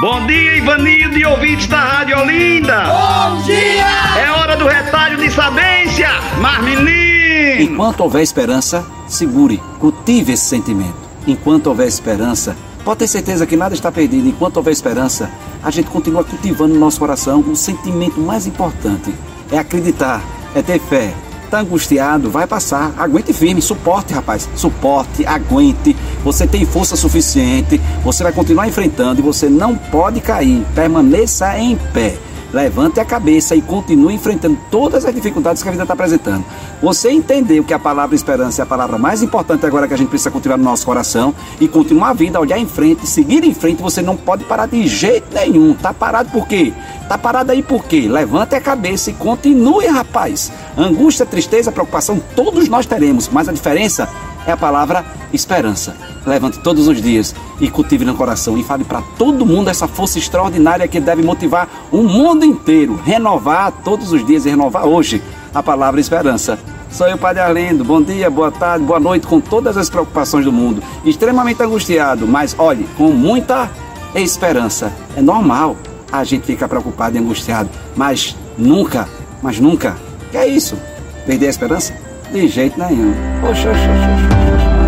Bom dia, Ivanildo e ouvintes da Rádio Olinda. Bom dia! É hora do retalho de sabência, mas menino! Enquanto houver esperança, segure, cultive esse sentimento. Enquanto houver esperança, pode ter certeza que nada está perdido. Enquanto houver esperança, a gente continua cultivando no nosso coração o sentimento mais importante. É acreditar, é ter fé, Tá angustiado, vai passar. Aguente firme, suporte, rapaz. Suporte, aguente. Você tem força suficiente. Você vai continuar enfrentando e você não pode cair. Permaneça em pé. Levante a cabeça e continue enfrentando todas as dificuldades que a vida está apresentando. Você entendeu que a palavra esperança é a palavra mais importante agora que a gente precisa continuar no nosso coração e continuar a vida, olhar em frente, seguir em frente, você não pode parar de jeito nenhum. Tá parado por quê? Tá parado aí por quê? Levante a cabeça e continue, rapaz. Angústia, tristeza, preocupação, todos nós teremos, mas a diferença é a palavra esperança. Levante todos os dias e cultive no coração e fale para todo mundo essa força extraordinária que deve motivar o mundo inteiro, renovar todos os dias e renovar hoje a palavra esperança. Sou eu, Padre Arlindo. Bom dia, boa tarde, boa noite, com todas as preocupações do mundo. Extremamente angustiado, mas olhe, com muita esperança. É normal a gente ficar preocupado e angustiado, mas nunca, mas nunca. Que é isso? Perder a esperança? De jeito nenhum. Oxe, oxe, oxe, oxe, oxe.